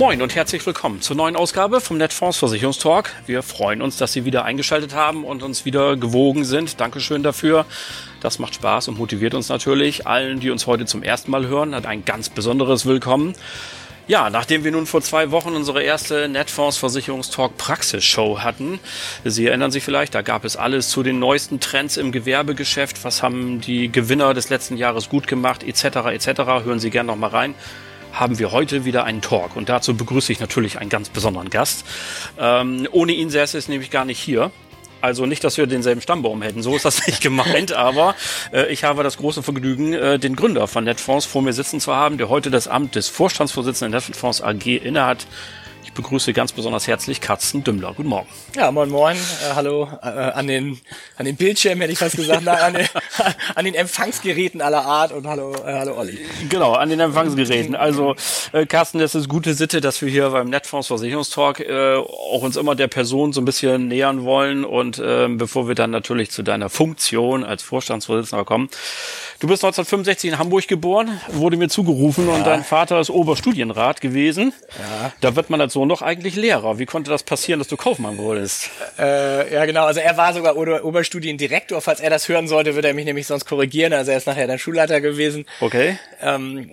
Moin und herzlich willkommen zur neuen Ausgabe vom Netfonds Versicherungstalk. Wir freuen uns, dass Sie wieder eingeschaltet haben und uns wieder gewogen sind. Dankeschön dafür. Das macht Spaß und motiviert uns natürlich. Allen, die uns heute zum ersten Mal hören, hat ein ganz besonderes Willkommen. Ja, nachdem wir nun vor zwei Wochen unsere erste Netfonds Versicherungstalk Praxisshow hatten, Sie erinnern sich vielleicht, da gab es alles zu den neuesten Trends im Gewerbegeschäft. Was haben die Gewinner des letzten Jahres gut gemacht, etc. etc. Hören Sie gerne noch mal rein haben wir heute wieder einen Talk. Und dazu begrüße ich natürlich einen ganz besonderen Gast. Ähm, ohne ihn säße es nämlich gar nicht hier. Also nicht, dass wir denselben Stammbaum hätten, so ist das nicht gemeint, aber äh, ich habe das große Vergnügen, äh, den Gründer von Netfonds vor mir sitzen zu haben, der heute das Amt des Vorstandsvorsitzenden Netfonds AG innehat. Ich begrüße ganz besonders herzlich Carsten Dümmler. Guten Morgen. Ja, moin moin. Äh, hallo äh, an den an den Bildschirmen hätte ich fast gesagt, Nein, an, den, an den Empfangsgeräten aller Art und hallo äh, hallo Olli. Genau, an den Empfangsgeräten. Also äh, Carsten, das ist gute Sitte, dass wir hier beim Netfonds Versicherungstalk äh, auch uns immer der Person so ein bisschen nähern wollen und äh, bevor wir dann natürlich zu deiner Funktion als Vorstandsvorsitzender kommen, Du bist 1965 in Hamburg geboren, wurde mir zugerufen ja. und dein Vater ist Oberstudienrat gewesen. Ja. Da wird man als Sohn doch eigentlich Lehrer. Wie konnte das passieren, dass du Kaufmann wurdest? Äh, ja, genau. Also er war sogar Ober Oberstudiendirektor. Falls er das hören sollte, würde er mich nämlich sonst korrigieren. Also er ist nachher dann Schulleiter gewesen. Okay. Ähm,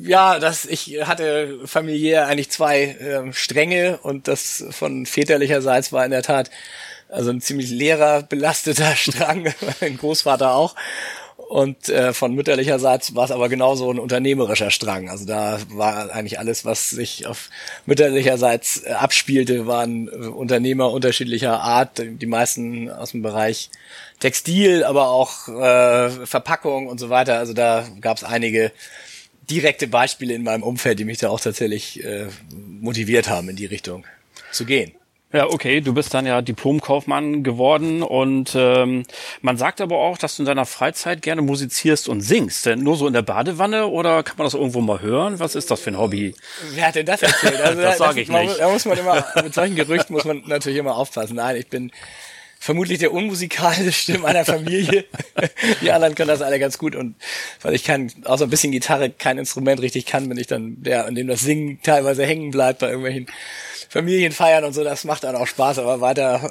ja, das, ich hatte familiär eigentlich zwei ähm, Stränge und das von väterlicherseits war in der Tat also ein ziemlich lehrerbelasteter Strang, mein Großvater auch. Und äh, von mütterlicherseits war es aber genauso ein unternehmerischer Strang. Also da war eigentlich alles, was sich auf mütterlicherseits äh, abspielte, waren äh, Unternehmer unterschiedlicher Art. Die meisten aus dem Bereich Textil, aber auch äh, Verpackung und so weiter. Also da gab es einige direkte Beispiele in meinem Umfeld, die mich da auch tatsächlich äh, motiviert haben, in die Richtung zu gehen. Ja, okay, du bist dann ja Diplomkaufmann geworden und ähm, man sagt aber auch, dass du in deiner Freizeit gerne musizierst und singst. Denn nur so in der Badewanne oder kann man das irgendwo mal hören? Was ist das für ein Hobby? Wer hat denn das erzählt? Also, das sage ich nicht. Da muss man immer, mit solchen Gerüchten muss man natürlich immer aufpassen. Nein, ich bin vermutlich der unmusikalische meiner Familie. Die anderen können das alle ganz gut und weil ich kein, außer ein bisschen Gitarre kein Instrument richtig kann, bin ich dann der, an dem das Singen teilweise hängen bleibt bei irgendwelchen Familienfeiern und so, das macht dann auch Spaß, aber weiter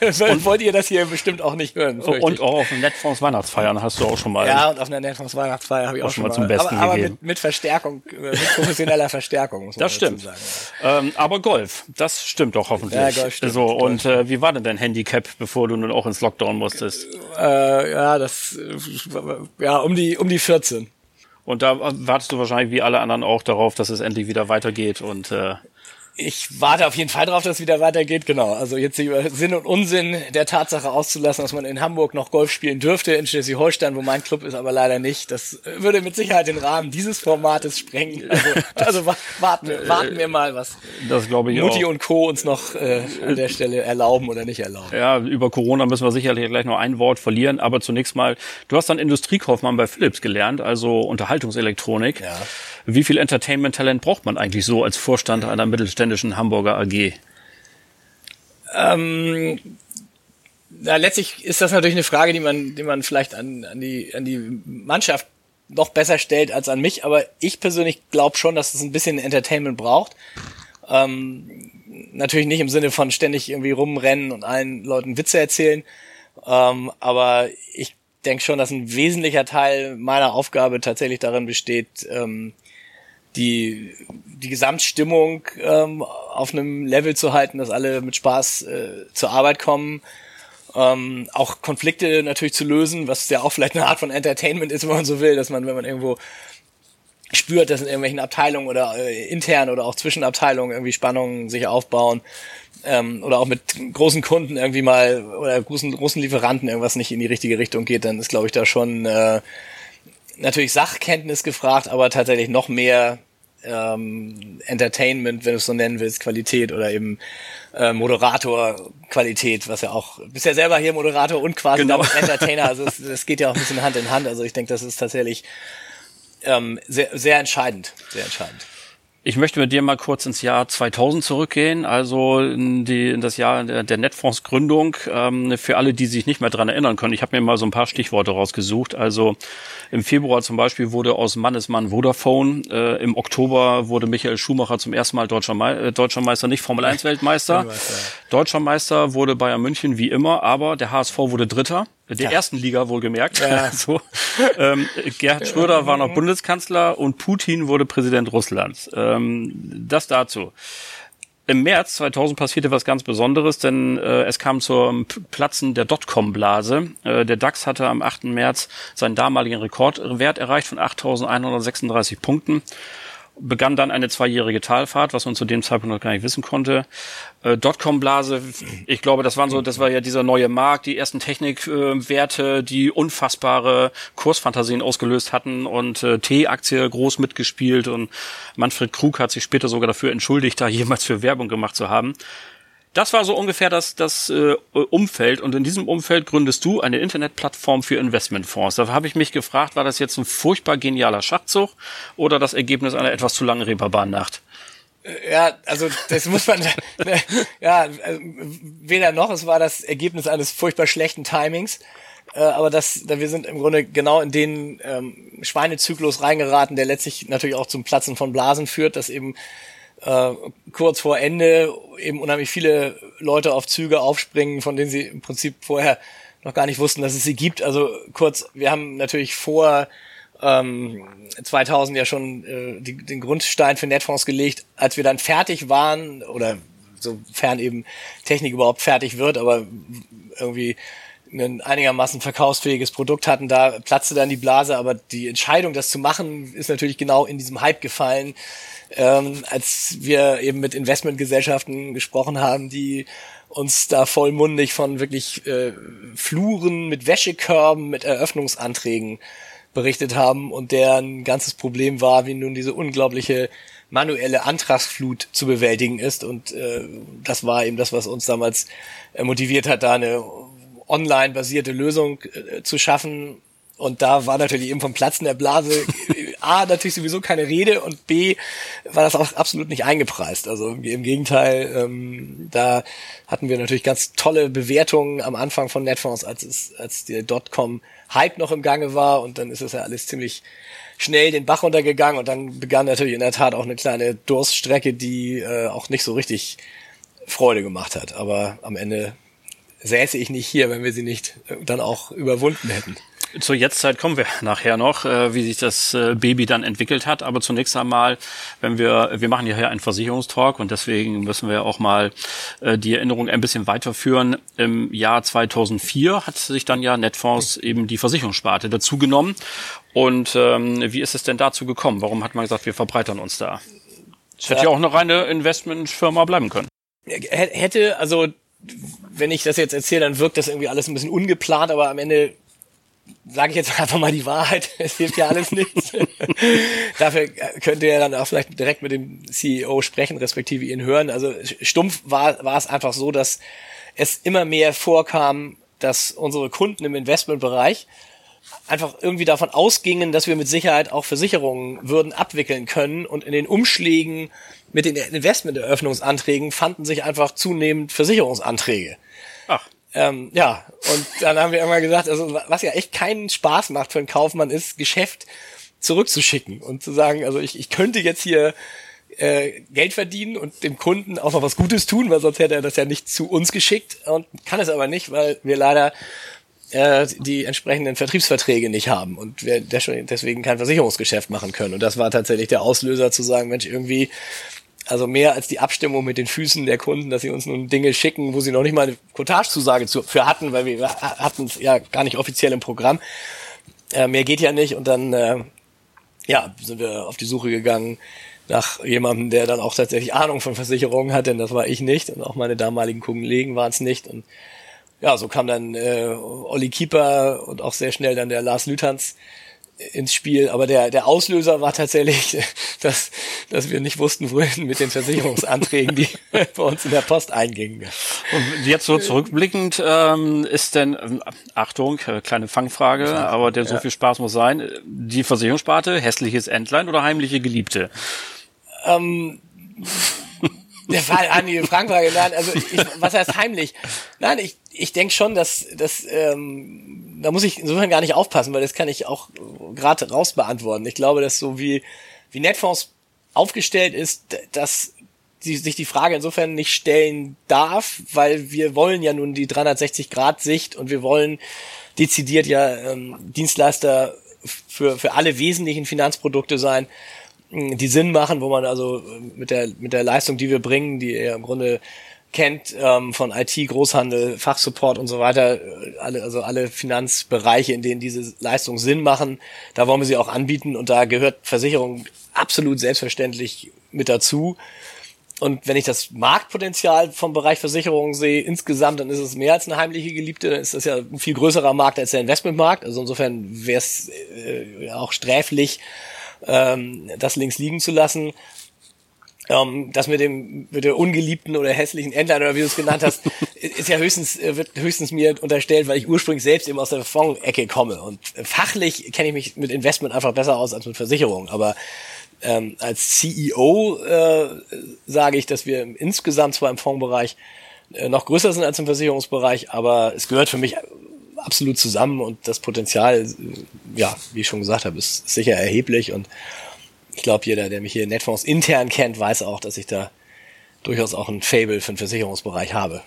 äh, und, wollt ihr das hier bestimmt auch nicht hören. Und auch auf den Netfonds Weihnachtsfeiern hast du auch schon mal. Ja, und auf einer Netfonds Weihnachtsfeier habe ich auch, auch schon mal, zum Besten aber, aber mit, mit, Verstärkung, äh, mit professioneller Verstärkung. Muss man das stimmt. Sagen. Ähm, aber Golf, das stimmt doch hoffentlich. Ja, Golf stimmt. So, und äh, wie war denn dein Handicap, bevor du nun auch ins Lockdown musstest? Äh, ja, das, ja, um die, um die 14. Und da wartest du wahrscheinlich wie alle anderen auch darauf, dass es endlich wieder weitergeht und äh ich warte auf jeden Fall darauf, dass es wieder weitergeht, genau. Also jetzt über Sinn und Unsinn der Tatsache auszulassen, dass man in Hamburg noch Golf spielen dürfte, in Schleswig-Holstein, wo mein Club ist, aber leider nicht. Das würde mit Sicherheit den Rahmen dieses Formates sprengen. Also, also warten, warten wir mal, was das glaube ich Mutti auch. und Co. uns noch äh, an der Stelle erlauben oder nicht erlauben. Ja, über Corona müssen wir sicherlich gleich noch ein Wort verlieren, aber zunächst mal, du hast dann Industriekaufmann bei Philips gelernt, also Unterhaltungselektronik. Ja. Wie viel Entertainment-Talent braucht man eigentlich so als Vorstand einer mittelständischen Hamburger AG? Ähm, na, letztlich ist das natürlich eine Frage, die man, die man vielleicht an, an, die, an die Mannschaft noch besser stellt als an mich, aber ich persönlich glaube schon, dass es ein bisschen Entertainment braucht. Ähm, natürlich nicht im Sinne von ständig irgendwie rumrennen und allen Leuten Witze erzählen, ähm, aber ich denke schon, dass ein wesentlicher Teil meiner Aufgabe tatsächlich darin besteht, ähm, die, die Gesamtstimmung ähm, auf einem Level zu halten, dass alle mit Spaß äh, zur Arbeit kommen. Ähm, auch Konflikte natürlich zu lösen, was ja auch vielleicht eine Art von Entertainment ist, wenn man so will, dass man, wenn man irgendwo spürt, dass in irgendwelchen Abteilungen oder äh, intern oder auch zwischen Abteilungen irgendwie Spannungen sich aufbauen ähm, oder auch mit großen Kunden irgendwie mal oder großen, großen Lieferanten irgendwas nicht in die richtige Richtung geht, dann ist, glaube ich, da schon äh, natürlich Sachkenntnis gefragt, aber tatsächlich noch mehr ähm, Entertainment, wenn du es so nennen willst, Qualität oder eben äh, Moderator-Qualität, was ja auch, bist ja selber hier Moderator und quasi genau. Entertainer, also es, es geht ja auch ein bisschen Hand in Hand, also ich denke, das ist tatsächlich ähm, sehr, sehr entscheidend, sehr entscheidend. Ich möchte mit dir mal kurz ins Jahr 2000 zurückgehen, also in, die, in das Jahr der, der Netfonds Gründung. Ähm, für alle, die sich nicht mehr dran erinnern können, ich habe mir mal so ein paar Stichworte rausgesucht. Also im Februar zum Beispiel wurde aus Mannesmann Vodafone. Äh, Im Oktober wurde Michael Schumacher zum ersten Mal deutscher, Me äh, deutscher Meister, nicht Formel 1 Weltmeister. Deutscher Meister wurde Bayern München wie immer, aber der HSV wurde Dritter der ja. ersten Liga wohlgemerkt. Ja. so. ähm, Gerhard Schröder war noch Bundeskanzler und Putin wurde Präsident Russlands. Ähm, das dazu. Im März 2000 passierte was ganz Besonderes, denn äh, es kam zum Platzen der Dotcom-Blase. Äh, der DAX hatte am 8. März seinen damaligen Rekordwert erreicht von 8.136 Punkten begann dann eine zweijährige Talfahrt, was man zu dem Zeitpunkt noch gar nicht wissen konnte. Äh, Dotcom-Blase, ich glaube, das waren so, das war ja dieser neue Markt, die ersten Technikwerte, äh, die unfassbare Kursfantasien ausgelöst hatten und äh, T-Aktie groß mitgespielt und Manfred Krug hat sich später sogar dafür entschuldigt, da jemals für Werbung gemacht zu haben. Das war so ungefähr das, das äh, Umfeld. Und in diesem Umfeld gründest du eine Internetplattform für Investmentfonds. Da habe ich mich gefragt, war das jetzt ein furchtbar genialer Schachzug oder das Ergebnis einer etwas zu langen Reeperbahn-Nacht? Äh, ja, also das muss man, ja, also, weder noch, es war das Ergebnis eines furchtbar schlechten Timings. Äh, aber das, wir sind im Grunde genau in den ähm, Schweinezyklus reingeraten, der letztlich natürlich auch zum Platzen von Blasen führt, dass eben äh, kurz vor Ende eben unheimlich viele Leute auf Züge aufspringen, von denen sie im Prinzip vorher noch gar nicht wussten, dass es sie gibt. Also kurz, wir haben natürlich vor ähm, 2000 ja schon äh, die, den Grundstein für Netfonds gelegt. Als wir dann fertig waren, oder sofern eben Technik überhaupt fertig wird, aber irgendwie ein einigermaßen verkaufsfähiges Produkt hatten, da platzte dann die Blase, aber die Entscheidung, das zu machen, ist natürlich genau in diesem Hype gefallen, ähm, als wir eben mit Investmentgesellschaften gesprochen haben, die uns da vollmundig von wirklich äh, Fluren mit Wäschekörben, mit Eröffnungsanträgen berichtet haben. Und deren ganzes Problem war, wie nun diese unglaubliche manuelle Antragsflut zu bewältigen ist. Und äh, das war eben das, was uns damals äh, motiviert hat, da eine online basierte Lösung äh, zu schaffen und da war natürlich eben vom Platzen der Blase A natürlich sowieso keine Rede und B war das auch absolut nicht eingepreist. Also im Gegenteil, ähm, da hatten wir natürlich ganz tolle Bewertungen am Anfang von Netfonds, als es, als der Dotcom Hype noch im Gange war und dann ist es ja alles ziemlich schnell den Bach runtergegangen und dann begann natürlich in der Tat auch eine kleine Durststrecke, die äh, auch nicht so richtig Freude gemacht hat. Aber am Ende säße ich nicht hier, wenn wir sie nicht dann auch überwunden hätten. Zur Jetztzeit kommen wir nachher noch, äh, wie sich das äh, Baby dann entwickelt hat. Aber zunächst einmal, wenn wir, wir machen ja hier einen Versicherungstalk und deswegen müssen wir auch mal äh, die Erinnerung ein bisschen weiterführen. Im Jahr 2004 hat sich dann ja Netfonds eben die Versicherungssparte dazu genommen. Und ähm, wie ist es denn dazu gekommen? Warum hat man gesagt, wir verbreitern uns da? Es hätte ja auch eine reine Investmentfirma bleiben können. Hätte, also wenn ich das jetzt erzähle, dann wirkt das irgendwie alles ein bisschen ungeplant, aber am Ende sage ich jetzt einfach mal die Wahrheit, es hilft ja alles nichts. Dafür könnt ihr ja dann auch vielleicht direkt mit dem CEO sprechen, respektive ihn hören. Also stumpf war, war es einfach so, dass es immer mehr vorkam, dass unsere Kunden im Investmentbereich einfach irgendwie davon ausgingen, dass wir mit Sicherheit auch Versicherungen würden abwickeln können und in den Umschlägen mit den Investmenteröffnungsanträgen fanden sich einfach zunehmend Versicherungsanträge. Ach. Ähm, ja, und dann haben wir immer gesagt, also was ja echt keinen Spaß macht für einen Kaufmann ist, Geschäft zurückzuschicken und zu sagen, also ich, ich könnte jetzt hier äh, Geld verdienen und dem Kunden auch noch was Gutes tun, weil sonst hätte er das ja nicht zu uns geschickt und kann es aber nicht, weil wir leider äh, die entsprechenden Vertriebsverträge nicht haben und wir deswegen kein Versicherungsgeschäft machen können. Und das war tatsächlich der Auslöser zu sagen, Mensch, irgendwie also mehr als die Abstimmung mit den Füßen der Kunden, dass sie uns nun Dinge schicken, wo sie noch nicht mal eine Cottage-Zusage für hatten, weil wir hatten es ja gar nicht offiziell im Programm. Äh, mehr geht ja nicht und dann äh, ja, sind wir auf die Suche gegangen nach jemandem, der dann auch tatsächlich Ahnung von Versicherungen hat, denn das war ich nicht und auch meine damaligen Kollegen waren es nicht. Und ja, so kam dann äh, Olli Kieper und auch sehr schnell dann der Lars Lüthans ins Spiel. Aber der, der Auslöser war tatsächlich, dass, dass wir nicht wussten, wohin mit den Versicherungsanträgen, die bei uns in der Post eingingen. Und jetzt so zurückblickend ähm, ist denn, ähm, Achtung, äh, kleine Fangfrage, aber der so ja. viel Spaß muss sein, die Versicherungssparte, hässliches Entlein oder heimliche Geliebte? Ähm, der Fall an die Fangfrage, nein, also ich, was heißt heimlich? Nein, ich, ich denke schon, dass, dass ähm, da muss ich insofern gar nicht aufpassen, weil das kann ich auch gerade raus beantworten. Ich glaube, dass so wie, wie Netfonds aufgestellt ist, dass die, sich die Frage insofern nicht stellen darf, weil wir wollen ja nun die 360-Grad-Sicht und wir wollen dezidiert ja ähm, Dienstleister für, für alle wesentlichen Finanzprodukte sein, die Sinn machen, wo man also mit der, mit der Leistung, die wir bringen, die ihr im Grunde kennt, ähm, von IT, Großhandel, Fachsupport und so weiter, alle, also alle Finanzbereiche, in denen diese Leistungen Sinn machen, da wollen wir sie auch anbieten und da gehört Versicherung absolut selbstverständlich mit dazu. Und wenn ich das Marktpotenzial vom Bereich Versicherungen sehe, insgesamt, dann ist es mehr als eine heimliche Geliebte. Dann ist das ja ein viel größerer Markt als der Investmentmarkt. Also insofern wäre es äh, auch sträflich, ähm, das links liegen zu lassen. Ähm, das mit dem mit der ungeliebten oder hässlichen Endline oder wie du es genannt hast, ist ja höchstens äh, wird höchstens mir unterstellt, weil ich ursprünglich selbst eben aus der Fonds-Ecke komme. Und fachlich kenne ich mich mit Investment einfach besser aus als mit Versicherungen. Aber ähm, als CEO äh, sage ich, dass wir insgesamt zwar im Fondsbereich äh, noch größer sind als im Versicherungsbereich, aber es gehört für mich absolut zusammen. Und das Potenzial, äh, ja, wie ich schon gesagt habe, ist sicher erheblich. Und ich glaube, jeder, der mich hier in Netfonds intern kennt, weiß auch, dass ich da durchaus auch ein Fable für den Versicherungsbereich habe.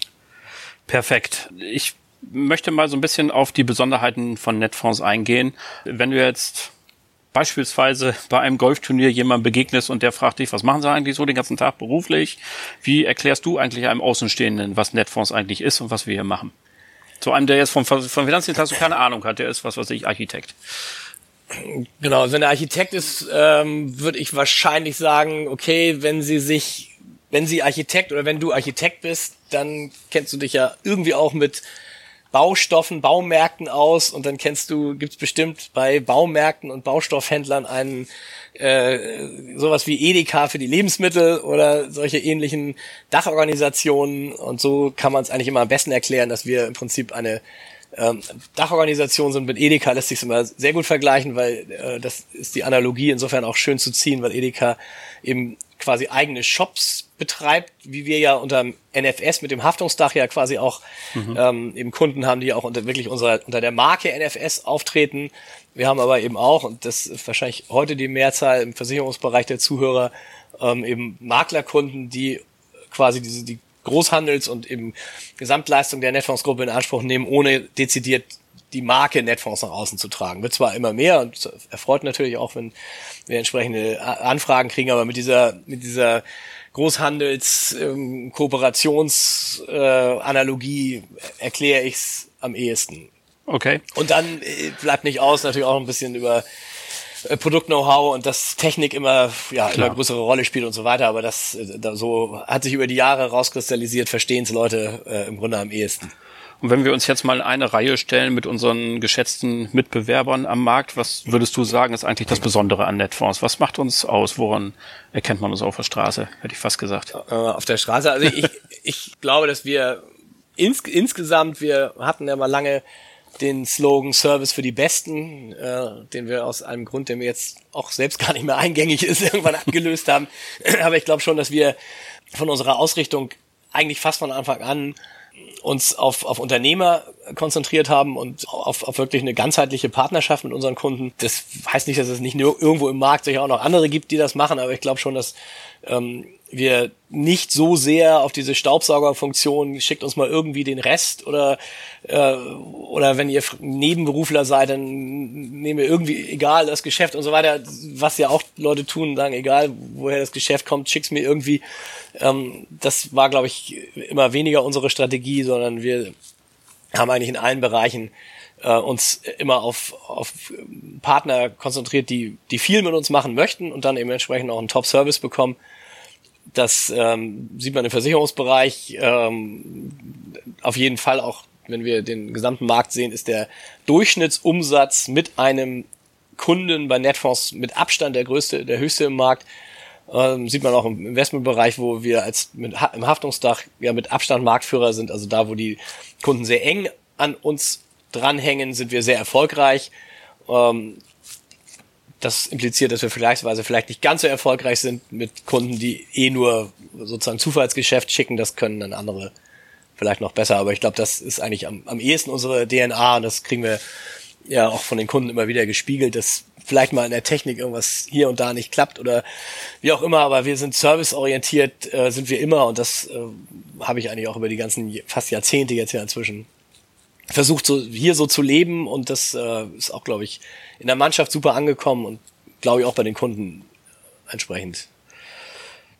Perfekt. Ich möchte mal so ein bisschen auf die Besonderheiten von Netfonds eingehen. Wenn du jetzt beispielsweise bei einem Golfturnier jemand begegnest und der fragt dich, was machen sie eigentlich so den ganzen Tag beruflich? Wie erklärst du eigentlich einem Außenstehenden, was Netfonds eigentlich ist und was wir hier machen? Zu einem, der jetzt vom, vom Finanzdienstleister keine Ahnung hat, der ist, was weiß ich, Architekt. Genau, also wenn der Architekt ist, ähm, würde ich wahrscheinlich sagen, okay, wenn sie sich, wenn sie Architekt oder wenn du Architekt bist, dann kennst du dich ja irgendwie auch mit Baustoffen, Baumärkten aus und dann kennst du, gibt's bestimmt bei Baumärkten und Baustoffhändlern einen äh, sowas wie Edeka für die Lebensmittel oder solche ähnlichen Dachorganisationen und so kann man es eigentlich immer am besten erklären, dass wir im Prinzip eine ähm, Dachorganisation sind mit Edeka lässt sich immer sehr gut vergleichen, weil äh, das ist die Analogie insofern auch schön zu ziehen, weil Edeka eben quasi eigene Shops betreibt, wie wir ja unter NFS mit dem Haftungsdach ja quasi auch mhm. ähm, eben Kunden haben, die auch unter wirklich unserer, unter der Marke NFS auftreten. Wir haben aber eben auch, und das ist wahrscheinlich heute die Mehrzahl im Versicherungsbereich der Zuhörer, ähm, eben Maklerkunden, die quasi diese die Großhandels- und eben Gesamtleistung der Netfondsgruppe in Anspruch nehmen, ohne dezidiert die Marke Netfonds nach außen zu tragen. Wird zwar immer mehr und erfreut natürlich auch, wenn wir entsprechende Anfragen kriegen, aber mit dieser, mit dieser Großhandels-Kooperationsanalogie ähm, äh, erkläre ich es am ehesten. Okay. Und dann äh, bleibt nicht aus, natürlich auch ein bisschen über äh, Produkt-Know-how und dass Technik immer, ja, Klar. immer größere Rolle spielt und so weiter, aber das äh, da, so hat sich über die Jahre rauskristallisiert, verstehen es Leute äh, im Grunde am ehesten. Und wenn wir uns jetzt mal eine Reihe stellen mit unseren geschätzten Mitbewerbern am Markt, was würdest du sagen, ist eigentlich das Besondere an Netfonds? Was macht uns aus? Woran erkennt man uns auf der Straße? Hätte ich fast gesagt. Äh, auf der Straße, also ich, ich glaube, dass wir ins, insgesamt, wir hatten ja mal lange den Slogan Service für die Besten, äh, den wir aus einem Grund, der mir jetzt auch selbst gar nicht mehr eingängig ist, irgendwann abgelöst haben. Aber ich glaube schon, dass wir von unserer Ausrichtung eigentlich fast von Anfang an uns auf, auf Unternehmer konzentriert haben und auf, auf wirklich eine ganzheitliche Partnerschaft mit unseren Kunden. Das heißt nicht, dass es nicht nur irgendwo im Markt sicher auch noch andere gibt, die das machen, aber ich glaube schon, dass ähm, wir nicht so sehr auf diese Staubsaugerfunktion, schickt uns mal irgendwie den Rest oder äh, oder wenn ihr Nebenberufler seid, dann nehmen wir irgendwie egal das Geschäft und so weiter, was ja auch Leute tun, sagen egal woher das Geschäft kommt, schick's mir irgendwie. Ähm, das war glaube ich immer weniger unsere Strategie, sondern wir haben eigentlich in allen Bereichen äh, uns immer auf, auf Partner konzentriert, die die viel mit uns machen möchten und dann eben entsprechend auch einen Top-Service bekommen das ähm, sieht man im Versicherungsbereich ähm, auf jeden Fall auch, wenn wir den gesamten Markt sehen, ist der Durchschnittsumsatz mit einem Kunden bei Netfonds mit Abstand der größte, der höchste im Markt. Ähm, sieht man auch im Investmentbereich, wo wir als mit, im Haftungsdach ja mit Abstand Marktführer sind. Also da, wo die Kunden sehr eng an uns dranhängen, sind wir sehr erfolgreich. Ähm, das impliziert, dass wir vergleichsweise vielleicht nicht ganz so erfolgreich sind mit Kunden, die eh nur sozusagen Zufallsgeschäft schicken. Das können dann andere vielleicht noch besser. Aber ich glaube, das ist eigentlich am, am ehesten unsere DNA und das kriegen wir ja auch von den Kunden immer wieder gespiegelt, dass vielleicht mal in der Technik irgendwas hier und da nicht klappt oder wie auch immer, aber wir sind serviceorientiert, äh, sind wir immer und das äh, habe ich eigentlich auch über die ganzen fast Jahrzehnte jetzt ja inzwischen versucht, so hier so zu leben und das äh, ist auch, glaube ich, in der Mannschaft super angekommen und glaube ich auch bei den Kunden entsprechend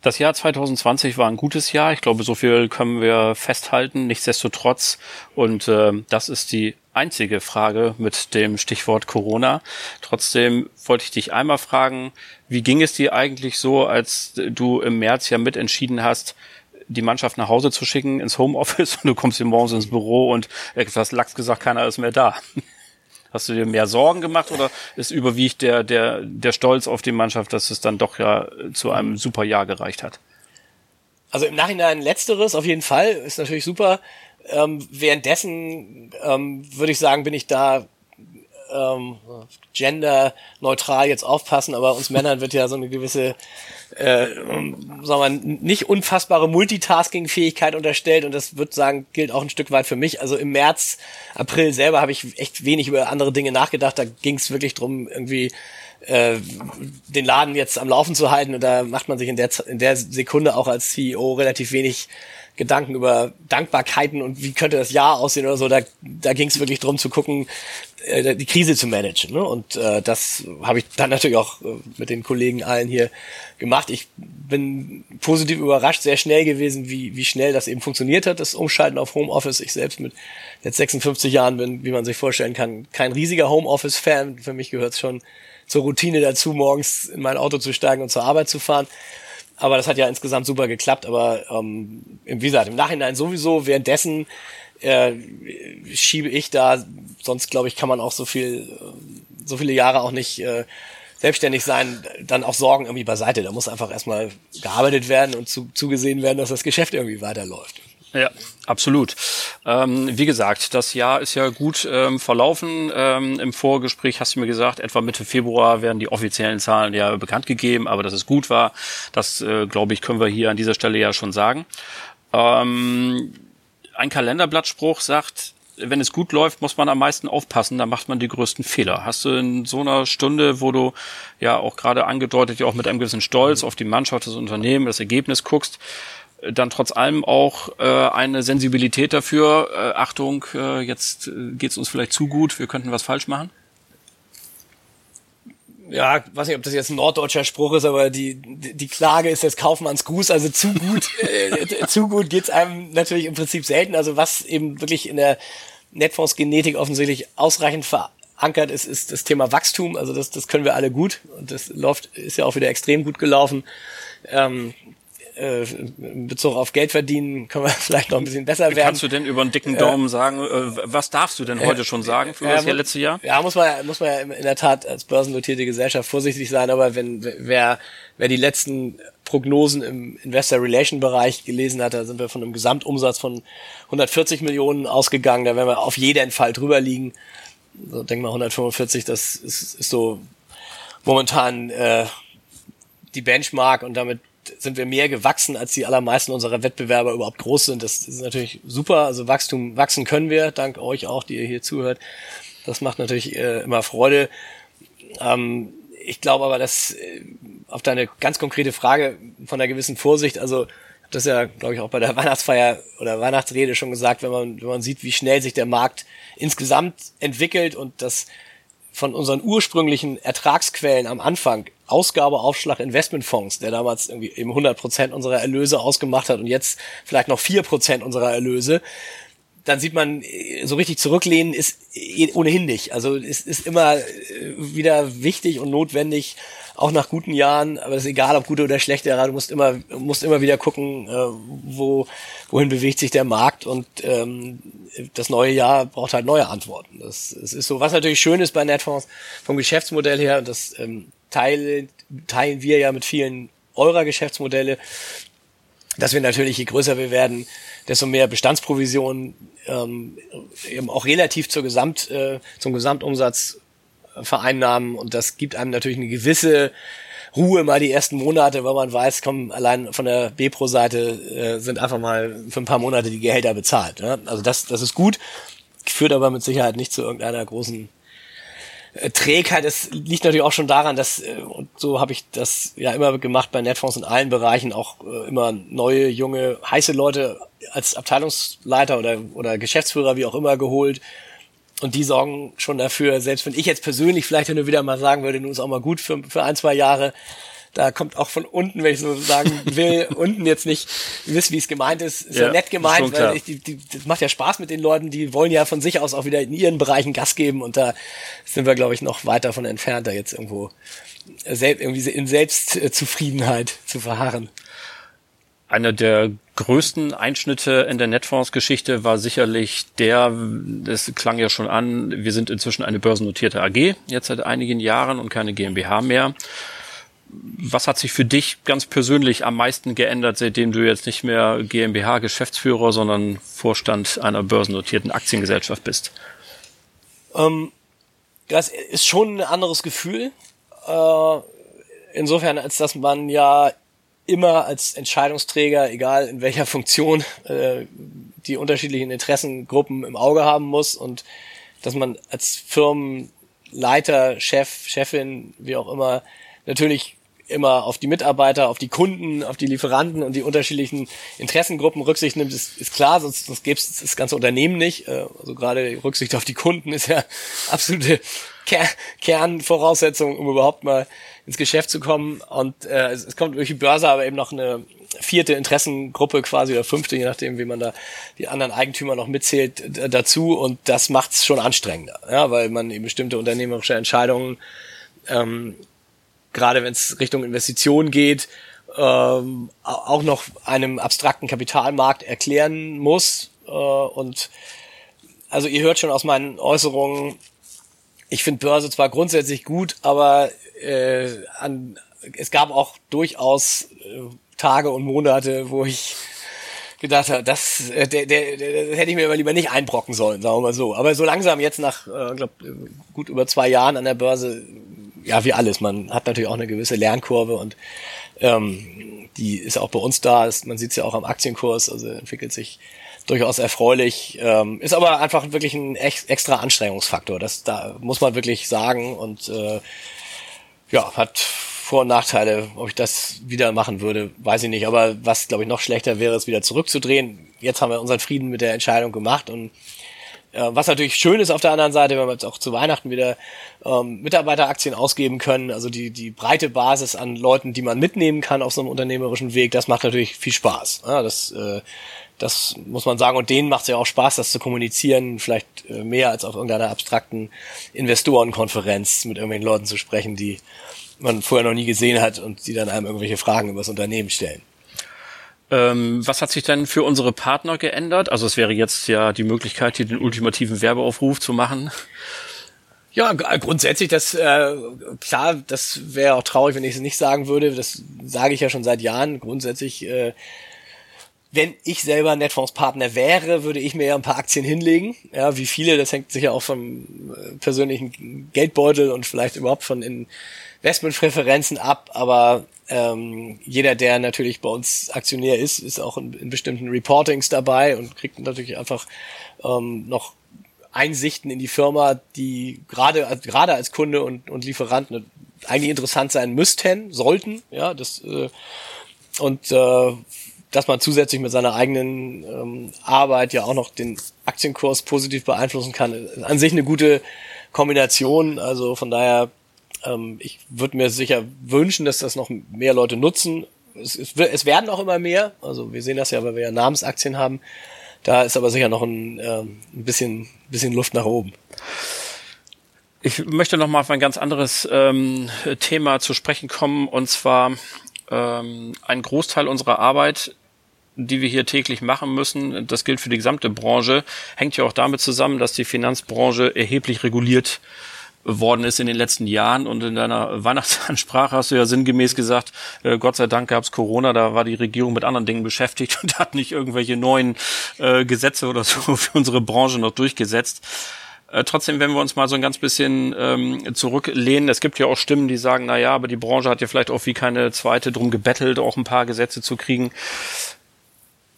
das Jahr 2020 war ein gutes Jahr. Ich glaube, so viel können wir festhalten. Nichtsdestotrotz. Und äh, das ist die einzige Frage mit dem Stichwort Corona. Trotzdem wollte ich dich einmal fragen, wie ging es dir eigentlich so, als du im März ja mitentschieden hast, die Mannschaft nach Hause zu schicken ins Homeoffice und du kommst hier morgens ins Büro und etwas lax gesagt, keiner ist mehr da. Hast du dir mehr Sorgen gemacht oder ist überwiegt der, der, der Stolz auf die Mannschaft, dass es dann doch ja zu einem super Jahr gereicht hat? Also im Nachhinein letzteres auf jeden Fall ist natürlich super. Ähm, währenddessen ähm, würde ich sagen, bin ich da ähm, genderneutral jetzt aufpassen, aber uns Männern wird ja so eine gewisse, äh, sagen wir, nicht unfassbare Multitasking-Fähigkeit unterstellt und das würde sagen, gilt auch ein Stück weit für mich. Also im März, April selber habe ich echt wenig über andere Dinge nachgedacht. Da ging es wirklich drum, irgendwie äh, den Laden jetzt am Laufen zu halten und da macht man sich in der, in der Sekunde auch als CEO relativ wenig Gedanken über Dankbarkeiten und wie könnte das Jahr aussehen oder so. Da, da ging es wirklich drum zu gucken, äh, die Krise zu managen. Ne? Und äh, das habe ich dann natürlich auch äh, mit den Kollegen allen hier gemacht. Ich bin positiv überrascht, sehr schnell gewesen, wie, wie schnell das eben funktioniert hat, das Umschalten auf Homeoffice. Ich selbst mit jetzt 56 Jahren bin, wie man sich vorstellen kann, kein riesiger Homeoffice-Fan. Für mich gehört es schon zur Routine dazu, morgens in mein Auto zu steigen und zur Arbeit zu fahren. Aber das hat ja insgesamt super geklappt. Aber ähm, wie gesagt, im Nachhinein sowieso, währenddessen äh, schiebe ich da, sonst glaube ich, kann man auch so viel, so viele Jahre auch nicht äh, selbstständig sein, dann auch Sorgen irgendwie beiseite. Da muss einfach erstmal gearbeitet werden und zu, zugesehen werden, dass das Geschäft irgendwie weiterläuft. Ja, absolut. Ähm, wie gesagt, das Jahr ist ja gut ähm, verlaufen. Ähm, Im Vorgespräch hast du mir gesagt, etwa Mitte Februar werden die offiziellen Zahlen ja bekannt gegeben, aber dass es gut war, das äh, glaube ich, können wir hier an dieser Stelle ja schon sagen. Ähm, ein Kalenderblattspruch sagt, wenn es gut läuft, muss man am meisten aufpassen, dann macht man die größten Fehler. Hast du in so einer Stunde, wo du ja auch gerade angedeutet, ja auch mit einem gewissen Stolz auf die Mannschaft, das Unternehmen, das Ergebnis guckst, dann trotz allem auch äh, eine Sensibilität dafür, äh, Achtung, äh, jetzt äh, geht es uns vielleicht zu gut, wir könnten was falsch machen? ja, weiß nicht, ob das jetzt ein norddeutscher Spruch ist, aber die, die Klage ist des Kaufmanns Gruß, also zu gut, äh, zu gut geht's einem natürlich im Prinzip selten. Also was eben wirklich in der Netfonds-Genetik offensichtlich ausreichend verankert ist, ist das Thema Wachstum. Also das, das können wir alle gut und das läuft, ist ja auch wieder extrem gut gelaufen. Ähm, äh, in Bezug auf Geld verdienen können wir vielleicht noch ein bisschen besser werden. Kannst du denn über einen dicken Daumen äh, sagen, äh, was darfst du denn heute schon sagen für das letzte Jahr? Ja, muss man, muss man ja in der Tat als börsennotierte Gesellschaft vorsichtig sein, aber wenn wer, wer die letzten Prognosen im Investor Relation Bereich gelesen hat, da sind wir von einem Gesamtumsatz von 140 Millionen ausgegangen, da werden wir auf jeden Fall drüber liegen. So, denk mal 145, das ist, ist so momentan äh, die Benchmark und damit sind wir mehr gewachsen, als die allermeisten unserer Wettbewerber überhaupt groß sind. Das ist natürlich super. Also Wachstum, wachsen können wir, dank euch auch, die ihr hier zuhört. Das macht natürlich äh, immer Freude. Ähm, ich glaube aber, dass äh, auf deine ganz konkrete Frage von einer gewissen Vorsicht, also das ja, glaube ich, auch bei der Weihnachtsfeier oder Weihnachtsrede schon gesagt, wenn man, wenn man sieht, wie schnell sich der Markt insgesamt entwickelt und das von unseren ursprünglichen Ertragsquellen am Anfang Ausgabeaufschlag Investmentfonds, der damals irgendwie eben 100 Prozent unserer Erlöse ausgemacht hat und jetzt vielleicht noch vier Prozent unserer Erlöse, dann sieht man, so richtig zurücklehnen ist ohnehin nicht. Also es ist immer äh, wieder wichtig und notwendig, auch nach guten Jahren, aber es ist egal, ob gute oder schlechte Jahre, du musst immer, musst immer wieder gucken, äh, wo, wohin bewegt sich der Markt und ähm, das neue Jahr braucht halt neue Antworten. Das, das ist so, was natürlich schön ist bei Netfonds vom Geschäftsmodell her, und das ähm, teilen, teilen wir ja mit vielen eurer Geschäftsmodelle, dass wir natürlich, je größer wir werden, desto mehr Bestandsprovisionen ähm, eben auch relativ zur Gesamt, äh, zum Gesamtumsatz vereinnahmen und das gibt einem natürlich eine gewisse Ruhe mal die ersten Monate, weil man weiß, komm, allein von der B-Pro-Seite äh, sind einfach mal für ein paar Monate die Gehälter bezahlt. Ja? Also das, das ist gut, führt aber mit Sicherheit nicht zu irgendeiner großen äh, Trägheit. Es liegt natürlich auch schon daran, dass, äh, und so habe ich das ja immer gemacht bei Netfonds in allen Bereichen, auch äh, immer neue, junge, heiße Leute als Abteilungsleiter oder, oder Geschäftsführer, wie auch immer, geholt. Und die sorgen schon dafür, selbst wenn ich jetzt persönlich vielleicht nur wieder mal sagen würde, nun ist auch mal gut für, für ein, zwei Jahre, da kommt auch von unten, wenn ich so sagen will, unten jetzt nicht, ihr wisst, wie es gemeint ist, ist ja, ja nett gemeint, weil ich, die, die, das macht ja Spaß mit den Leuten, die wollen ja von sich aus auch wieder in ihren Bereichen Gas geben und da sind wir, glaube ich, noch weit davon entfernt, da jetzt irgendwo selbst, irgendwie in Selbstzufriedenheit zu verharren. Einer der größten Einschnitte in der Netfonds-Geschichte war sicherlich der, das klang ja schon an, wir sind inzwischen eine börsennotierte AG, jetzt seit einigen Jahren und keine GmbH mehr was hat sich für dich ganz persönlich am meisten geändert, seitdem du jetzt nicht mehr GmbH-Geschäftsführer, sondern Vorstand einer börsennotierten Aktiengesellschaft bist? Ähm, das ist schon ein anderes Gefühl. Äh, insofern, als dass man ja immer als Entscheidungsträger, egal in welcher Funktion, äh, die unterschiedlichen Interessengruppen im Auge haben muss und dass man als Firmenleiter, Chef, Chefin, wie auch immer, natürlich immer auf die Mitarbeiter, auf die Kunden, auf die Lieferanten und die unterschiedlichen Interessengruppen Rücksicht nimmt, ist, ist klar, sonst, sonst gäbe es das ganze Unternehmen nicht. Äh, also gerade Rücksicht auf die Kunden ist ja absolute Ker Kernvoraussetzung, um überhaupt mal ins Geschäft zu kommen. Und äh, es, es kommt durch die Börse aber eben noch eine vierte Interessengruppe quasi oder fünfte, je nachdem, wie man da die anderen Eigentümer noch mitzählt, dazu. Und das macht es schon anstrengender, ja, weil man eben bestimmte unternehmerische Entscheidungen ähm, gerade wenn es Richtung Investitionen geht, ähm, auch noch einem abstrakten Kapitalmarkt erklären muss. Äh, und also ihr hört schon aus meinen Äußerungen, ich finde Börse zwar grundsätzlich gut, aber äh, an, es gab auch durchaus äh, Tage und Monate, wo ich gedacht habe, das, äh, der, der, der, das hätte ich mir lieber nicht einbrocken sollen, sagen wir mal so. Aber so langsam jetzt nach, äh, glaub, gut über zwei Jahren an der Börse ja, wie alles. Man hat natürlich auch eine gewisse Lernkurve und ähm, die ist auch bei uns da. Man sieht es ja auch am Aktienkurs, also entwickelt sich durchaus erfreulich. Ähm, ist aber einfach wirklich ein ex extra Anstrengungsfaktor. Das da muss man wirklich sagen und äh, ja, hat vor- und Nachteile. Ob ich das wieder machen würde, weiß ich nicht. Aber was, glaube ich, noch schlechter wäre, es wieder zurückzudrehen. Jetzt haben wir unseren Frieden mit der Entscheidung gemacht und was natürlich schön ist auf der anderen Seite, wenn wir jetzt auch zu Weihnachten wieder ähm, Mitarbeiteraktien ausgeben können, also die, die breite Basis an Leuten, die man mitnehmen kann auf so einem unternehmerischen Weg, das macht natürlich viel Spaß. Ja, das, äh, das muss man sagen. Und denen macht es ja auch Spaß, das zu kommunizieren, vielleicht äh, mehr als auf irgendeiner abstrakten Investorenkonferenz mit irgendwelchen Leuten zu sprechen, die man vorher noch nie gesehen hat und die dann einem irgendwelche Fragen über das Unternehmen stellen. Ähm, was hat sich denn für unsere Partner geändert? Also es wäre jetzt ja die Möglichkeit, hier den ultimativen Werbeaufruf zu machen. Ja, grundsätzlich, das äh, klar, das wäre auch traurig, wenn ich es nicht sagen würde. Das sage ich ja schon seit Jahren. Grundsätzlich, äh, wenn ich selber Netfonds-Partner wäre, würde ich mir ja ein paar Aktien hinlegen. Ja, wie viele, das hängt sicher auch vom äh, persönlichen Geldbeutel und vielleicht überhaupt von Investmentpräferenzen ab. Aber ähm, jeder, der natürlich bei uns Aktionär ist, ist auch in, in bestimmten Reportings dabei und kriegt natürlich einfach ähm, noch Einsichten in die Firma, die gerade gerade als Kunde und, und Lieferant ne, eigentlich interessant sein müssten, sollten, ja, das äh, und äh, dass man zusätzlich mit seiner eigenen ähm, Arbeit ja auch noch den Aktienkurs positiv beeinflussen kann, an sich eine gute Kombination. Also von daher ähm, ich würde mir sicher wünschen, dass das noch mehr Leute nutzen. Es, es, es, werden auch immer mehr. Also wir sehen das ja, weil wir ja Namensaktien haben. Da ist aber sicher noch ein, ähm, ein bisschen, bisschen Luft nach oben. Ich möchte noch mal auf ein ganz anderes ähm, Thema zu sprechen kommen, und zwar ähm, ein Großteil unserer Arbeit, die wir hier täglich machen müssen, das gilt für die gesamte Branche, hängt ja auch damit zusammen, dass die Finanzbranche erheblich reguliert worden ist in den letzten Jahren. Und in deiner Weihnachtsansprache hast du ja sinngemäß gesagt, äh, Gott sei Dank gab es Corona, da war die Regierung mit anderen Dingen beschäftigt und hat nicht irgendwelche neuen äh, Gesetze oder so für unsere Branche noch durchgesetzt. Äh, trotzdem, wenn wir uns mal so ein ganz bisschen ähm, zurücklehnen, es gibt ja auch Stimmen, die sagen, na ja, aber die Branche hat ja vielleicht auch wie keine zweite drum gebettelt, auch ein paar Gesetze zu kriegen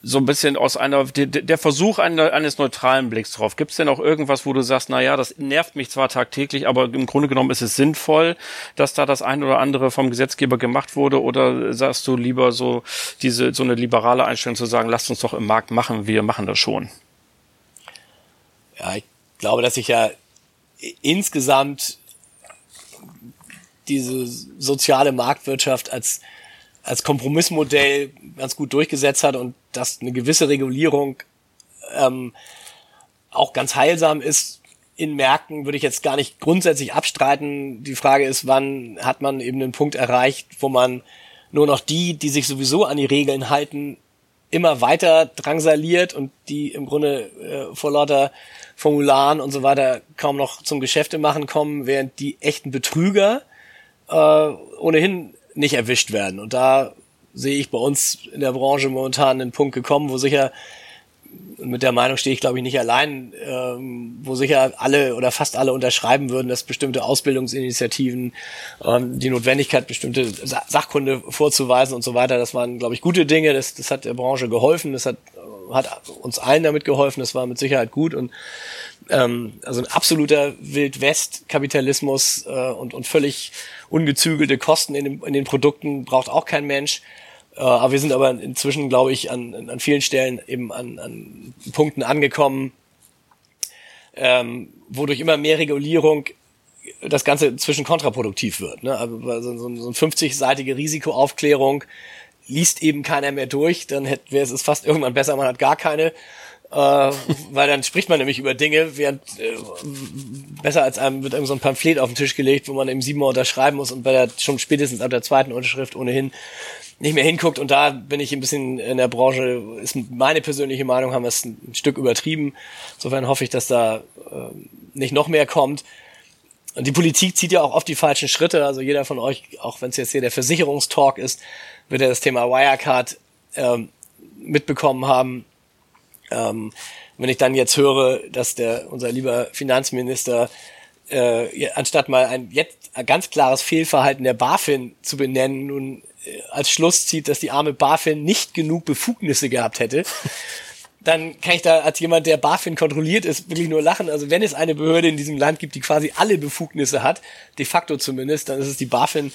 so ein bisschen aus einer, der, der Versuch eines neutralen Blicks drauf. Gibt es denn auch irgendwas, wo du sagst, na ja, das nervt mich zwar tagtäglich, aber im Grunde genommen ist es sinnvoll, dass da das ein oder andere vom Gesetzgeber gemacht wurde? Oder sagst du lieber so diese, so eine liberale Einstellung zu sagen, lasst uns doch im Markt machen, wir machen das schon? Ja, ich glaube, dass sich ja insgesamt diese soziale Marktwirtschaft als als Kompromissmodell ganz gut durchgesetzt hat und dass eine gewisse Regulierung ähm, auch ganz heilsam ist in Märkten, würde ich jetzt gar nicht grundsätzlich abstreiten. Die Frage ist, wann hat man eben den Punkt erreicht, wo man nur noch die, die sich sowieso an die Regeln halten, immer weiter drangsaliert und die im Grunde äh, vor lauter Formularen und so weiter kaum noch zum Geschäfte machen kommen, während die echten Betrüger äh, ohnehin nicht erwischt werden. Und da sehe ich bei uns in der Branche momentan einen Punkt gekommen, wo sicher, mit der Meinung stehe ich glaube ich nicht allein, ähm, wo sicher alle oder fast alle unterschreiben würden, dass bestimmte Ausbildungsinitiativen, ähm, die Notwendigkeit, bestimmte Sa Sachkunde vorzuweisen und so weiter, das waren glaube ich gute Dinge, das, das hat der Branche geholfen, das hat, hat uns allen damit geholfen, das war mit Sicherheit gut und ähm, also ein absoluter Wildwest-Kapitalismus äh, und, und völlig ungezügelte Kosten in, dem, in den Produkten braucht auch kein Mensch. Äh, aber wir sind aber inzwischen, glaube ich, an, an vielen Stellen eben an, an Punkten angekommen, ähm, wodurch immer mehr Regulierung das Ganze inzwischen kontraproduktiv wird. Ne? Also so, so eine 50-seitige Risikoaufklärung liest eben keiner mehr durch, dann wäre es fast irgendwann besser, man hat gar keine äh, weil dann spricht man nämlich über Dinge, während äh, besser als einem wird irgend so ein Pamphlet auf den Tisch gelegt, wo man eben siebenmal unterschreiben muss und bei der schon spätestens ab der zweiten Unterschrift ohnehin nicht mehr hinguckt. Und da bin ich ein bisschen in der Branche, ist meine persönliche Meinung, haben wir es ein Stück übertrieben. Insofern hoffe ich, dass da äh, nicht noch mehr kommt. Und die Politik zieht ja auch oft die falschen Schritte. Also jeder von euch, auch wenn es jetzt hier der Versicherungstalk ist, wird ja das Thema Wirecard ähm, mitbekommen haben ähm, wenn ich dann jetzt höre, dass der unser lieber Finanzminister äh, anstatt mal ein jetzt ein ganz klares Fehlverhalten der BaFin zu benennen, nun äh, als Schluss zieht, dass die arme BaFin nicht genug Befugnisse gehabt hätte, dann kann ich da als jemand, der BaFin kontrolliert ist, wirklich nur lachen. Also wenn es eine Behörde in diesem Land gibt, die quasi alle Befugnisse hat, de facto zumindest, dann ist es die BaFin.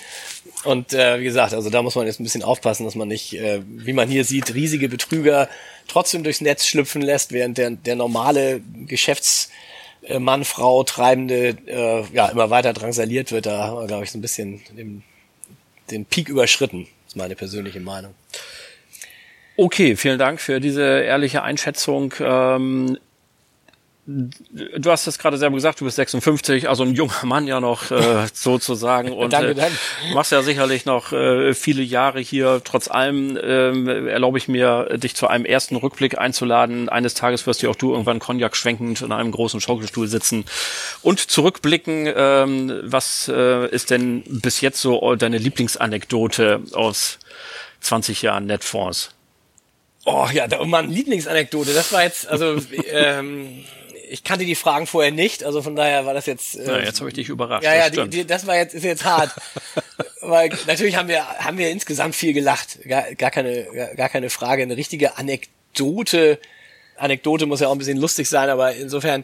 Und äh, wie gesagt, also da muss man jetzt ein bisschen aufpassen, dass man nicht, äh, wie man hier sieht, riesige Betrüger trotzdem durchs Netz schlüpfen lässt, während der, der normale Geschäftsmann, Frau, Treibende äh, ja immer weiter drangsaliert wird. Da haben wir, glaube ich, so ein bisschen den, den Peak überschritten, ist meine persönliche Meinung. Okay, vielen Dank für diese ehrliche Einschätzung. Ähm, du hast es gerade selber gesagt, du bist 56, also ein junger Mann ja noch äh, sozusagen und danke, äh, danke. machst ja sicherlich noch äh, viele Jahre hier. Trotz allem äh, erlaube ich mir, dich zu einem ersten Rückblick einzuladen. Eines Tages wirst du auch du irgendwann Cognac schwenkend in einem großen Schaukelstuhl sitzen und zurückblicken. Ähm, was äh, ist denn bis jetzt so deine Lieblingsanekdote aus 20 Jahren Netfonds? Oh ja, da, meine Lieblingsanekdote, das war jetzt, also ähm, ich kannte die Fragen vorher nicht, also von daher war das jetzt. Äh, Na, jetzt habe ich dich überrascht. Ja, ja, das, die, die, das war jetzt ist jetzt hart, weil natürlich haben wir haben wir insgesamt viel gelacht, gar, gar keine gar keine Frage. Eine richtige Anekdote, Anekdote muss ja auch ein bisschen lustig sein, aber insofern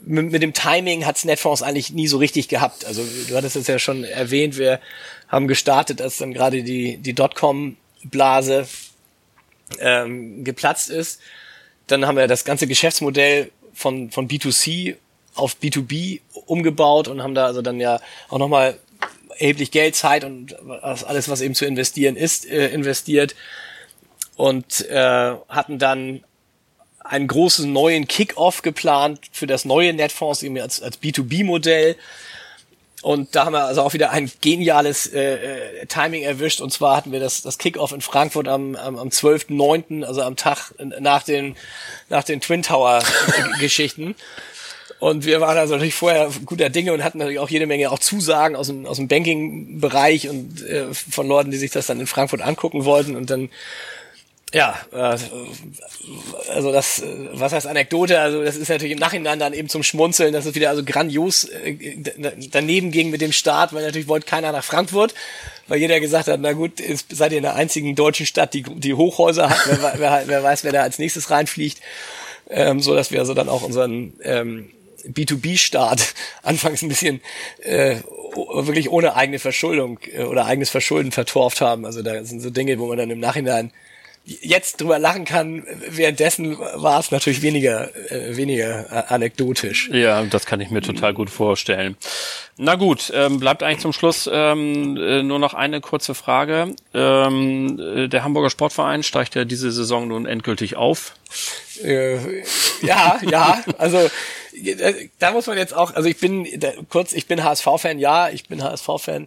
mit, mit dem Timing hat's Netfonds eigentlich nie so richtig gehabt. Also du hattest es ja schon erwähnt, wir haben gestartet, als dann gerade die die Dotcom Blase ähm, geplatzt ist. Dann haben wir das ganze Geschäftsmodell von, von B2C auf B2B umgebaut und haben da also dann ja auch nochmal erheblich Geld, Zeit und alles, was eben zu investieren ist, äh, investiert und äh, hatten dann einen großen neuen Kick-Off geplant für das neue Netfonds eben als, als B2B-Modell und da haben wir also auch wieder ein geniales äh, äh, Timing erwischt. Und zwar hatten wir das, das Kickoff in Frankfurt am, am, am 12.09., also am Tag nach den, nach den Twin Tower Geschichten. Und wir waren also natürlich vorher guter Dinge und hatten natürlich auch jede Menge auch Zusagen aus dem, aus dem Banking-Bereich und äh, von Leuten, die sich das dann in Frankfurt angucken wollten. Und dann ja, äh, also das, was heißt Anekdote? Also das ist natürlich im Nachhinein dann eben zum Schmunzeln, dass es wieder also grandios äh, daneben ging mit dem Start, weil natürlich wollte keiner nach Frankfurt, weil jeder gesagt hat, na gut, seid ihr in der einzigen deutschen Stadt, die die Hochhäuser hat, wer, wer, wer weiß, wer da als nächstes reinfliegt, ähm, so dass wir also dann auch unseren ähm, B2B-Start anfangs ein bisschen äh, wirklich ohne eigene Verschuldung äh, oder eigenes Verschulden vertorft haben. Also da sind so Dinge, wo man dann im Nachhinein jetzt drüber lachen kann, währenddessen war es natürlich weniger, äh, weniger äh, anekdotisch. Ja, das kann ich mir total gut vorstellen. Na gut, ähm, bleibt eigentlich zum Schluss ähm, äh, nur noch eine kurze Frage. Ähm, äh, der Hamburger Sportverein steigt ja diese Saison nun endgültig auf. Äh, ja, ja, also äh, da muss man jetzt auch, also ich bin da, kurz, ich bin HSV-Fan, ja, ich bin HSV-Fan.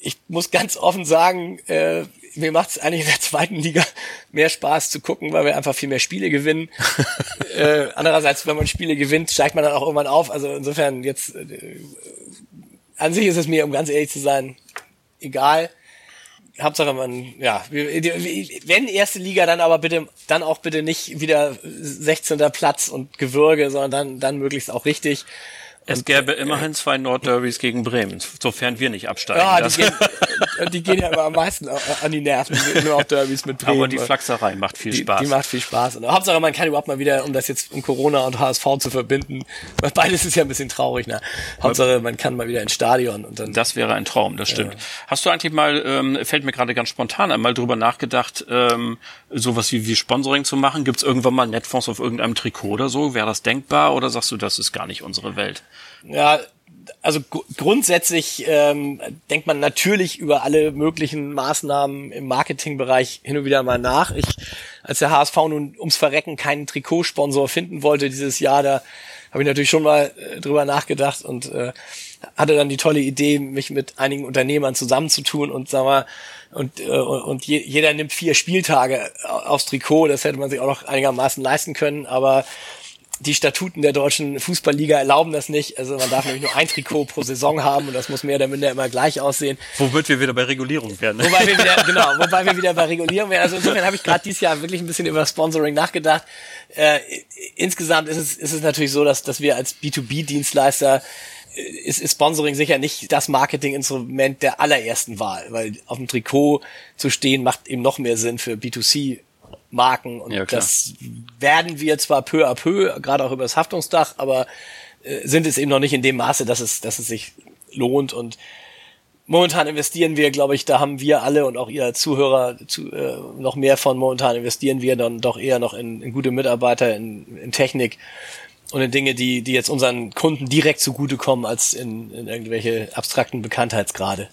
Ich muss ganz offen sagen, äh, mir macht es eigentlich in der zweiten Liga mehr Spaß zu gucken, weil wir einfach viel mehr Spiele gewinnen. äh, andererseits, wenn man Spiele gewinnt, steigt man dann auch irgendwann auf. Also insofern jetzt äh, an sich ist es mir, um ganz ehrlich zu sein, egal. Hauptsache man, ja, wenn erste Liga, dann aber bitte, dann auch bitte nicht wieder 16. Platz und Gewürge, sondern dann, dann möglichst auch richtig. Es gäbe immerhin zwei Nordderbys gegen Bremen, sofern wir nicht absteigen. Ja, die gehen, die gehen, ja immer am meisten an die Nerven, nur auch Derbys mit Bremen. Aber die Flachserei macht viel die, Spaß. Die macht viel Spaß. Und Hauptsache, man kann überhaupt mal wieder, um das jetzt um Corona und HSV zu verbinden, weil beides ist ja ein bisschen traurig, ne? Hauptsache, man kann mal wieder ins Stadion und dann. Das wäre ein Traum, das stimmt. Ja. Hast du eigentlich mal, ähm, fällt mir gerade ganz spontan einmal drüber nachgedacht, ähm, sowas wie, wie Sponsoring zu machen? Gibt es irgendwann mal Netfonds auf irgendeinem Trikot oder so? Wäre das denkbar oder sagst du, das ist gar nicht unsere Welt? Ja, also grundsätzlich ähm, denkt man natürlich über alle möglichen Maßnahmen im Marketingbereich hin und wieder mal nach. Ich, als der HSV nun ums Verrecken keinen Trikotsponsor finden wollte dieses Jahr, da habe ich natürlich schon mal äh, drüber nachgedacht und äh, hatte dann die tolle Idee, mich mit einigen Unternehmern zusammenzutun und sag mal, und, äh, und je, jeder nimmt vier Spieltage aufs Trikot, das hätte man sich auch noch einigermaßen leisten können, aber die Statuten der deutschen Fußballliga erlauben das nicht. Also man darf nämlich nur ein Trikot pro Saison haben und das muss mehr oder minder immer gleich aussehen. Womit wir wieder bei Regulierung werden. Wobei wir wieder, genau, wobei wir wieder bei Regulierung werden. Also insofern habe ich gerade dieses Jahr wirklich ein bisschen über Sponsoring nachgedacht. Äh, insgesamt ist es, ist es natürlich so, dass, dass wir als B2B-Dienstleister äh, ist, ist Sponsoring sicher nicht das Marketinginstrument der allerersten Wahl, weil auf dem Trikot zu stehen macht eben noch mehr Sinn für B2C Marken. Und ja, das werden wir zwar peu à peu, gerade auch über das Haftungsdach, aber äh, sind es eben noch nicht in dem Maße, dass es, dass es sich lohnt. Und momentan investieren wir, glaube ich, da haben wir alle und auch ihr Zuhörer zu, äh, noch mehr von. Momentan investieren wir dann doch eher noch in, in gute Mitarbeiter, in, in Technik und in Dinge, die, die jetzt unseren Kunden direkt zugutekommen, als in, in irgendwelche abstrakten Bekanntheitsgrade.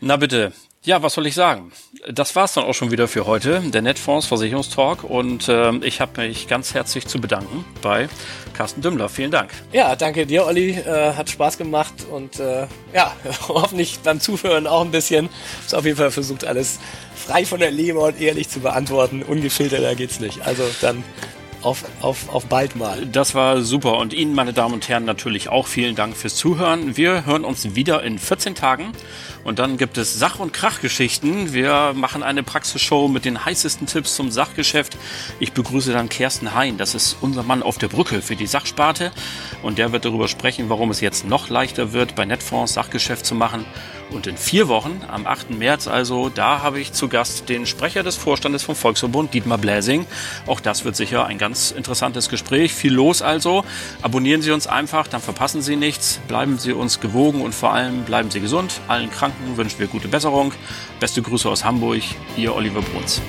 Na bitte, ja, was soll ich sagen? Das war's dann auch schon wieder für heute, der Netfonds Versicherungstalk. Und äh, ich habe mich ganz herzlich zu bedanken bei Carsten Dümmler. Vielen Dank. Ja, danke dir, Olli. Äh, hat Spaß gemacht und äh, ja, hoffentlich beim Zuhören auch ein bisschen. Ist auf jeden Fall versucht, alles frei von der Leber und ehrlich zu beantworten. Ungefilterter geht's nicht. Also dann auf, auf, auf bald mal. Das war super. Und Ihnen, meine Damen und Herren, natürlich auch vielen Dank fürs Zuhören. Wir hören uns wieder in 14 Tagen. Und dann gibt es Sach- und Krachgeschichten. Wir machen eine Praxisshow mit den heißesten Tipps zum Sachgeschäft. Ich begrüße dann Kersten Hein. Das ist unser Mann auf der Brücke für die Sachsparte. Und der wird darüber sprechen, warum es jetzt noch leichter wird, bei Netfonds Sachgeschäft zu machen. Und in vier Wochen, am 8. März also, da habe ich zu Gast den Sprecher des Vorstandes vom Volksverbund, Dietmar Bläsing. Auch das wird sicher ein ganz interessantes Gespräch. Viel los also. Abonnieren Sie uns einfach, dann verpassen Sie nichts. Bleiben Sie uns gewogen und vor allem bleiben Sie gesund. Allen Kranken wünschen wir gute Besserung. Beste Grüße aus Hamburg, Ihr Oliver Bruns.